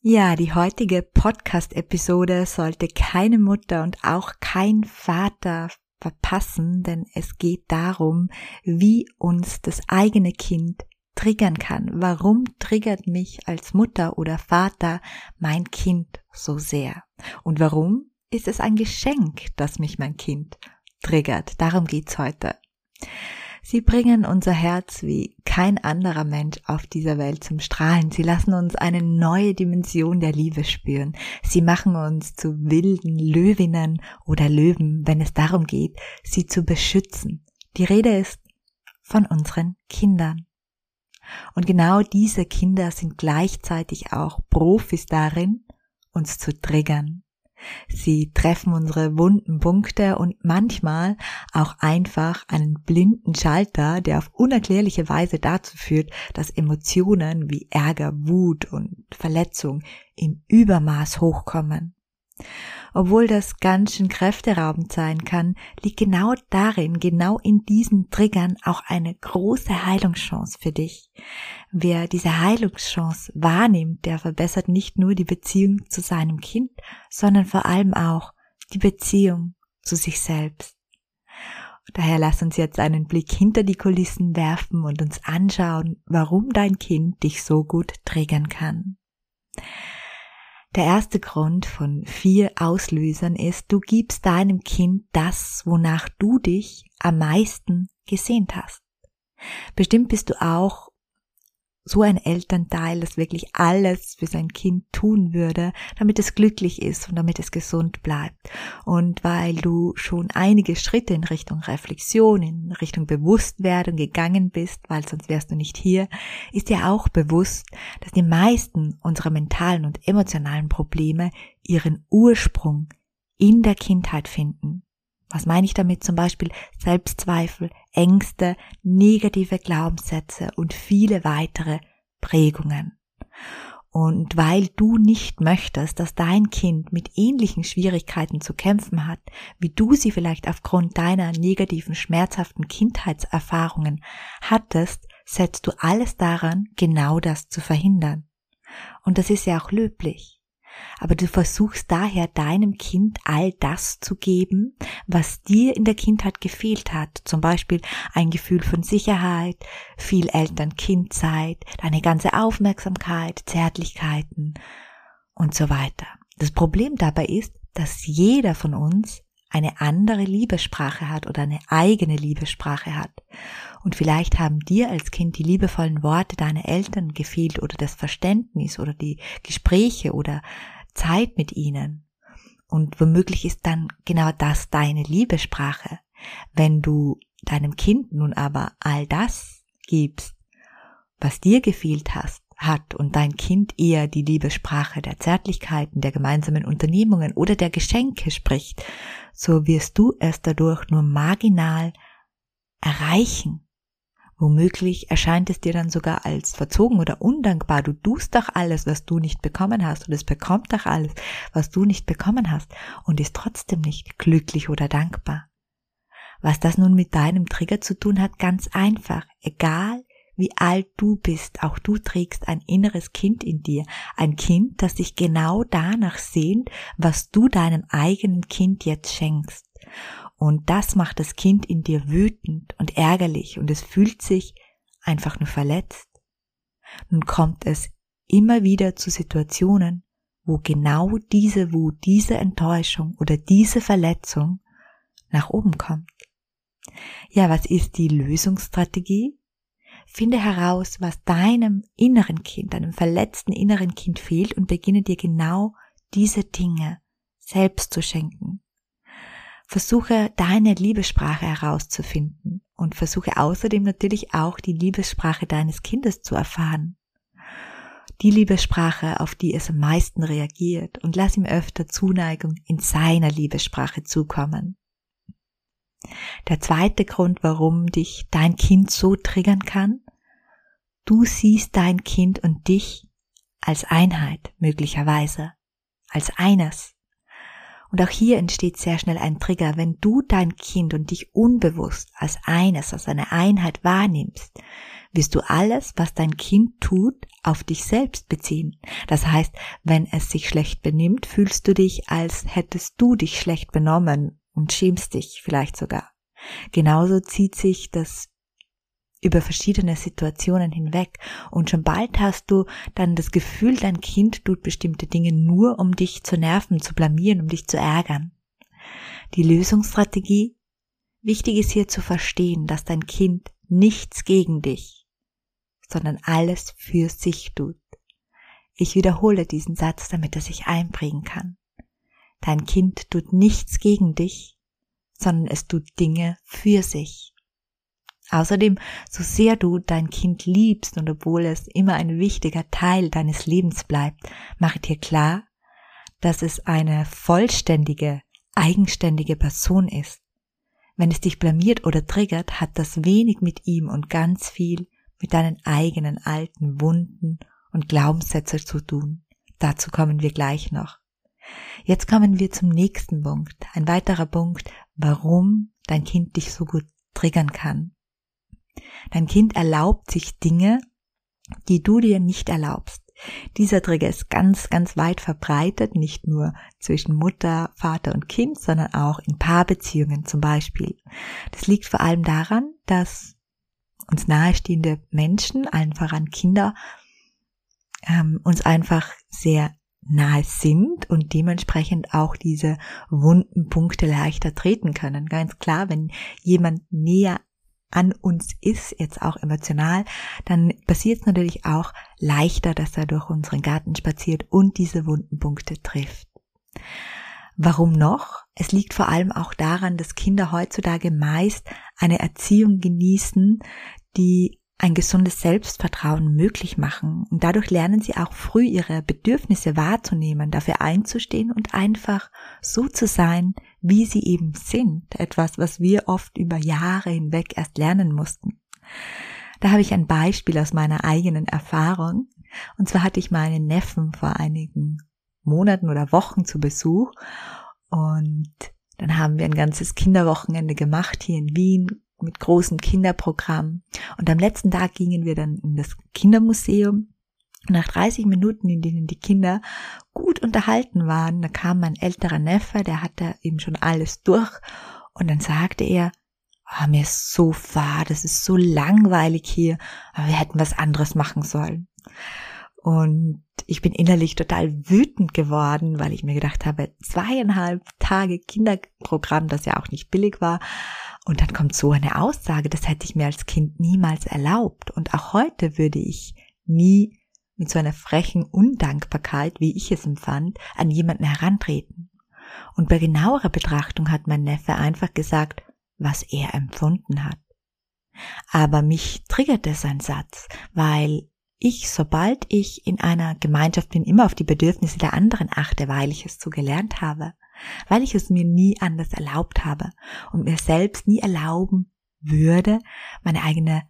Ja, die heutige Podcast-Episode sollte keine Mutter und auch kein Vater verpassen, denn es geht darum, wie uns das eigene Kind triggern kann. Warum triggert mich als Mutter oder Vater mein Kind so sehr? Und warum ist es ein Geschenk, dass mich mein Kind triggert? Darum geht's heute. Sie bringen unser Herz wie kein anderer Mensch auf dieser Welt zum Strahlen. Sie lassen uns eine neue Dimension der Liebe spüren. Sie machen uns zu wilden Löwinnen oder Löwen, wenn es darum geht, sie zu beschützen. Die Rede ist von unseren Kindern. Und genau diese Kinder sind gleichzeitig auch Profis darin, uns zu triggern. Sie treffen unsere wunden Punkte und manchmal auch einfach einen blinden Schalter, der auf unerklärliche Weise dazu führt, dass Emotionen wie Ärger, Wut und Verletzung im Übermaß hochkommen. Obwohl das ganz schön kräfteraubend sein kann, liegt genau darin, genau in diesen Triggern auch eine große Heilungschance für dich. Wer diese Heilungschance wahrnimmt, der verbessert nicht nur die Beziehung zu seinem Kind, sondern vor allem auch die Beziehung zu sich selbst. Daher lass uns jetzt einen Blick hinter die Kulissen werfen und uns anschauen, warum dein Kind dich so gut triggern kann. Der erste Grund von vier Auslösern ist, du gibst deinem Kind das, wonach du dich am meisten gesehnt hast. Bestimmt bist du auch so ein Elternteil, das wirklich alles für sein Kind tun würde, damit es glücklich ist und damit es gesund bleibt. Und weil du schon einige Schritte in Richtung Reflexion, in Richtung Bewusstwerdung gegangen bist, weil sonst wärst du nicht hier, ist dir auch bewusst, dass die meisten unserer mentalen und emotionalen Probleme ihren Ursprung in der Kindheit finden. Was meine ich damit? Zum Beispiel Selbstzweifel, Ängste, negative Glaubenssätze und viele weitere Prägungen. Und weil du nicht möchtest, dass dein Kind mit ähnlichen Schwierigkeiten zu kämpfen hat, wie du sie vielleicht aufgrund deiner negativen, schmerzhaften Kindheitserfahrungen hattest, setzt du alles daran, genau das zu verhindern. Und das ist ja auch löblich aber du versuchst daher deinem Kind all das zu geben, was dir in der Kindheit gefehlt hat. Zum Beispiel ein Gefühl von Sicherheit, viel Eltern-Kind-Zeit, deine ganze Aufmerksamkeit, Zärtlichkeiten und so weiter. Das Problem dabei ist, dass jeder von uns eine andere Liebessprache hat oder eine eigene Liebessprache hat. Und vielleicht haben dir als Kind die liebevollen Worte deiner Eltern gefehlt oder das Verständnis oder die Gespräche oder Zeit mit ihnen. Und womöglich ist dann genau das deine Liebessprache. Wenn du deinem Kind nun aber all das gibst, was dir gefehlt hast, hat und dein Kind eher die Liebessprache der Zärtlichkeiten, der gemeinsamen Unternehmungen oder der Geschenke spricht, so wirst du es dadurch nur marginal erreichen. Womöglich erscheint es dir dann sogar als verzogen oder undankbar. Du tust doch alles, was du nicht bekommen hast und es bekommt doch alles, was du nicht bekommen hast und ist trotzdem nicht glücklich oder dankbar. Was das nun mit deinem Trigger zu tun hat, ganz einfach. Egal wie alt du bist, auch du trägst ein inneres Kind in dir. Ein Kind, das sich genau danach sehnt, was du deinem eigenen Kind jetzt schenkst. Und das macht das Kind in dir wütend und ärgerlich und es fühlt sich einfach nur verletzt. Nun kommt es immer wieder zu Situationen, wo genau diese Wut, diese Enttäuschung oder diese Verletzung nach oben kommt. Ja, was ist die Lösungsstrategie? Finde heraus, was deinem inneren Kind, deinem verletzten inneren Kind fehlt und beginne dir genau diese Dinge selbst zu schenken. Versuche deine Liebessprache herauszufinden und versuche außerdem natürlich auch die Liebessprache deines Kindes zu erfahren. die Liebessprache, auf die es am meisten reagiert und lass ihm öfter Zuneigung in seiner Liebessprache zukommen. Der zweite Grund, warum dich dein Kind so triggern kann, du siehst dein Kind und dich als Einheit möglicherweise, als eines. Und auch hier entsteht sehr schnell ein Trigger, wenn du dein Kind und dich unbewusst als eines, als eine Einheit wahrnimmst, wirst du alles, was dein Kind tut, auf dich selbst beziehen. Das heißt, wenn es sich schlecht benimmt, fühlst du dich, als hättest du dich schlecht benommen und schämst dich vielleicht sogar. Genauso zieht sich das über verschiedene Situationen hinweg und schon bald hast du dann das Gefühl, dein Kind tut bestimmte Dinge nur, um dich zu nerven, zu blamieren, um dich zu ärgern. Die Lösungsstrategie? Wichtig ist hier zu verstehen, dass dein Kind nichts gegen dich, sondern alles für sich tut. Ich wiederhole diesen Satz, damit er sich einprägen kann. Dein Kind tut nichts gegen dich, sondern es tut Dinge für sich. Außerdem, so sehr du dein Kind liebst und obwohl es immer ein wichtiger Teil deines Lebens bleibt, mache dir klar, dass es eine vollständige, eigenständige Person ist. Wenn es dich blamiert oder triggert, hat das wenig mit ihm und ganz viel mit deinen eigenen alten Wunden und Glaubenssätze zu tun. Dazu kommen wir gleich noch. Jetzt kommen wir zum nächsten Punkt. Ein weiterer Punkt, warum dein Kind dich so gut triggern kann. Dein Kind erlaubt sich Dinge, die du dir nicht erlaubst. Dieser Trigger ist ganz, ganz weit verbreitet, nicht nur zwischen Mutter, Vater und Kind, sondern auch in Paarbeziehungen zum Beispiel. Das liegt vor allem daran, dass uns nahestehende Menschen, allen voran Kinder, ähm, uns einfach sehr nahe sind und dementsprechend auch diese wunden Punkte leichter treten können. Ganz klar, wenn jemand näher an uns ist, jetzt auch emotional, dann passiert es natürlich auch leichter, dass er durch unseren Garten spaziert und diese wunden Punkte trifft. Warum noch? Es liegt vor allem auch daran, dass Kinder heutzutage meist eine Erziehung genießen, die ein gesundes Selbstvertrauen möglich machen. Und dadurch lernen sie auch früh ihre Bedürfnisse wahrzunehmen, dafür einzustehen und einfach so zu sein, wie sie eben sind. Etwas, was wir oft über Jahre hinweg erst lernen mussten. Da habe ich ein Beispiel aus meiner eigenen Erfahrung. Und zwar hatte ich meinen Neffen vor einigen Monaten oder Wochen zu Besuch. Und dann haben wir ein ganzes Kinderwochenende gemacht hier in Wien mit großem Kinderprogramm. Und am letzten Tag gingen wir dann in das Kindermuseum. nach 30 Minuten, in denen die Kinder gut unterhalten waren, da kam mein älterer Neffe, der hatte eben schon alles durch. Und dann sagte er, oh, mir ist so fad, es ist so langweilig hier, aber wir hätten was anderes machen sollen. Und ich bin innerlich total wütend geworden, weil ich mir gedacht habe, zweieinhalb Tage Kinderprogramm, das ja auch nicht billig war, und dann kommt so eine Aussage, das hätte ich mir als Kind niemals erlaubt. Und auch heute würde ich nie mit so einer frechen Undankbarkeit, wie ich es empfand, an jemanden herantreten. Und bei genauerer Betrachtung hat mein Neffe einfach gesagt, was er empfunden hat. Aber mich triggerte sein Satz, weil ich, sobald ich in einer Gemeinschaft bin, immer auf die Bedürfnisse der anderen achte, weil ich es so gelernt habe weil ich es mir nie anders erlaubt habe und mir selbst nie erlauben würde, meine eigene,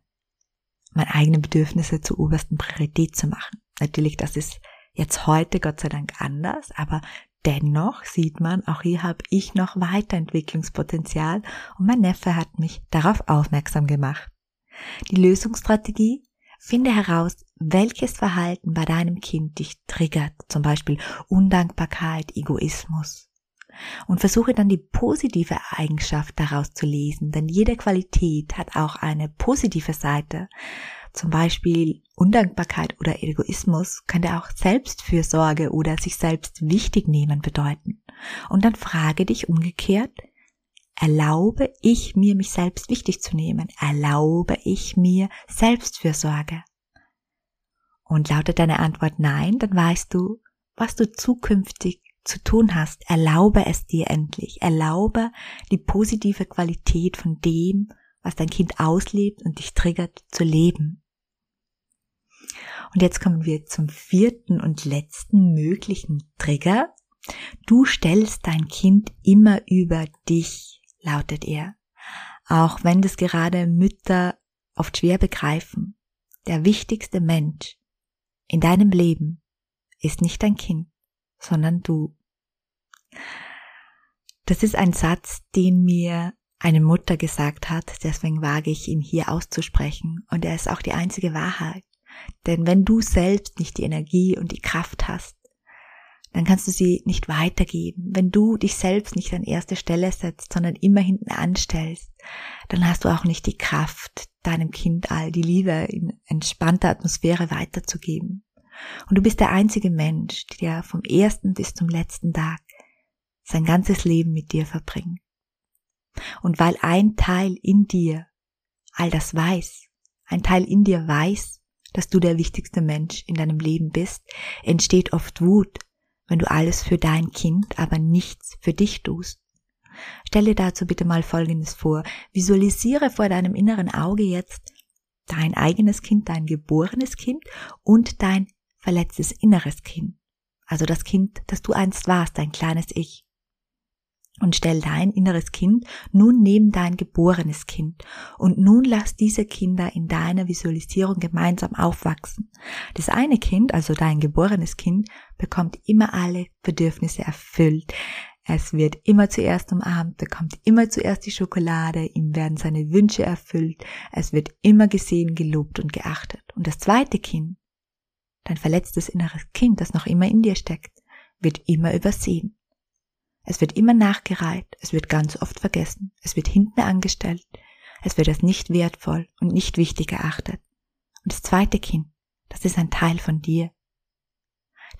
meine eigenen Bedürfnisse zur obersten Priorität zu machen. Natürlich, das ist jetzt heute Gott sei Dank anders, aber dennoch sieht man, auch hier habe ich noch Weiterentwicklungspotenzial und mein Neffe hat mich darauf aufmerksam gemacht. Die Lösungsstrategie Finde heraus, welches Verhalten bei deinem Kind dich triggert, zum Beispiel Undankbarkeit, Egoismus, und versuche dann die positive Eigenschaft daraus zu lesen, denn jede Qualität hat auch eine positive Seite. Zum Beispiel Undankbarkeit oder Egoismus könnte auch Selbstfürsorge oder sich selbst wichtig nehmen bedeuten. Und dann frage dich umgekehrt, erlaube ich mir, mich selbst wichtig zu nehmen? Erlaube ich mir Selbstfürsorge? Und lautet deine Antwort nein, dann weißt du, was du zukünftig zu tun hast, erlaube es dir endlich. Erlaube die positive Qualität von dem, was dein Kind auslebt und dich triggert, zu leben. Und jetzt kommen wir zum vierten und letzten möglichen Trigger. Du stellst dein Kind immer über dich, lautet er. Auch wenn das gerade Mütter oft schwer begreifen. Der wichtigste Mensch in deinem Leben ist nicht dein Kind, sondern du. Das ist ein Satz, den mir eine Mutter gesagt hat, deswegen wage ich ihn hier auszusprechen und er ist auch die einzige Wahrheit. Denn wenn du selbst nicht die Energie und die Kraft hast, dann kannst du sie nicht weitergeben. Wenn du dich selbst nicht an erste Stelle setzt, sondern immer hinten anstellst, dann hast du auch nicht die Kraft, deinem Kind all die Liebe in entspannter Atmosphäre weiterzugeben. Und du bist der einzige Mensch, der vom ersten bis zum letzten Tag sein ganzes Leben mit dir verbringt. Und weil ein Teil in dir all das weiß, ein Teil in dir weiß, dass du der wichtigste Mensch in deinem Leben bist, entsteht oft Wut, wenn du alles für dein Kind, aber nichts für dich tust. Stelle dazu bitte mal Folgendes vor. Visualisiere vor deinem inneren Auge jetzt dein eigenes Kind, dein geborenes Kind und dein verletztes inneres Kind. Also das Kind, das du einst warst, dein kleines Ich und stell dein inneres Kind nun neben dein geborenes Kind und nun lass diese Kinder in deiner Visualisierung gemeinsam aufwachsen. Das eine Kind, also dein geborenes Kind, bekommt immer alle Bedürfnisse erfüllt. Es wird immer zuerst umarmt, bekommt immer zuerst die Schokolade, ihm werden seine Wünsche erfüllt, es wird immer gesehen, gelobt und geachtet. Und das zweite Kind, dein verletztes inneres Kind, das noch immer in dir steckt, wird immer übersehen. Es wird immer nachgereiht, es wird ganz oft vergessen, es wird hinten angestellt, es wird als nicht wertvoll und nicht wichtig erachtet. Und das zweite Kind, das ist ein Teil von dir.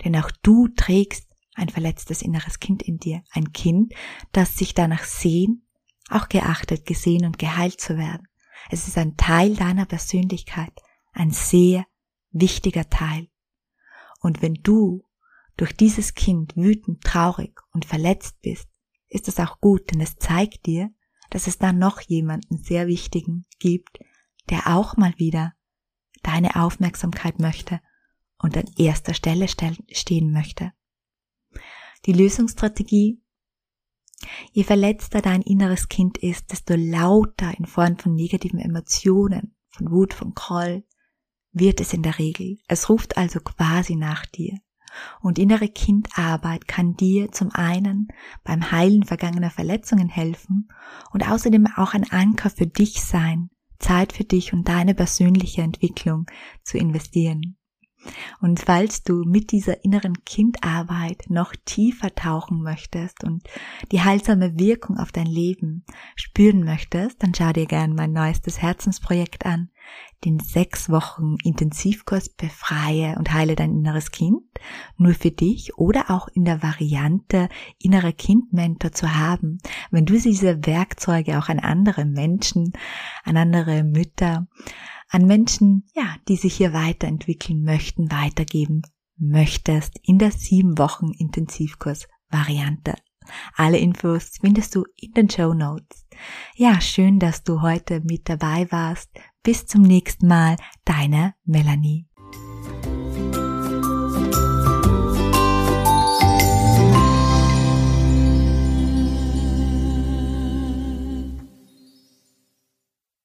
Denn auch du trägst ein verletztes inneres Kind in dir, ein Kind, das sich danach sehnt, auch geachtet, gesehen und geheilt zu werden. Es ist ein Teil deiner Persönlichkeit, ein sehr wichtiger Teil. Und wenn du durch dieses Kind wütend, traurig und verletzt bist, ist es auch gut, denn es zeigt dir, dass es da noch jemanden sehr wichtigen gibt, der auch mal wieder deine Aufmerksamkeit möchte und an erster Stelle stehen möchte. Die Lösungsstrategie Je verletzter dein inneres Kind ist, desto lauter in Form von negativen Emotionen, von Wut, von Groll, wird es in der Regel. Es ruft also quasi nach dir. Und innere Kindarbeit kann dir zum einen beim Heilen vergangener Verletzungen helfen und außerdem auch ein Anker für dich sein, Zeit für dich und deine persönliche Entwicklung zu investieren. Und falls du mit dieser inneren Kindarbeit noch tiefer tauchen möchtest und die heilsame Wirkung auf dein Leben spüren möchtest, dann schau dir gern mein neuestes Herzensprojekt an, den sechs Wochen Intensivkurs Befreie und heile dein inneres Kind, nur für dich oder auch in der Variante innerer Kindmentor zu haben, wenn du diese Werkzeuge auch an andere Menschen, an andere Mütter, an Menschen, ja, die sich hier weiterentwickeln möchten, weitergeben möchtest in der sieben Wochen Intensivkurs Variante. Alle Infos findest du in den Show Notes. Ja, schön, dass du heute mit dabei warst. Bis zum nächsten Mal, deine Melanie.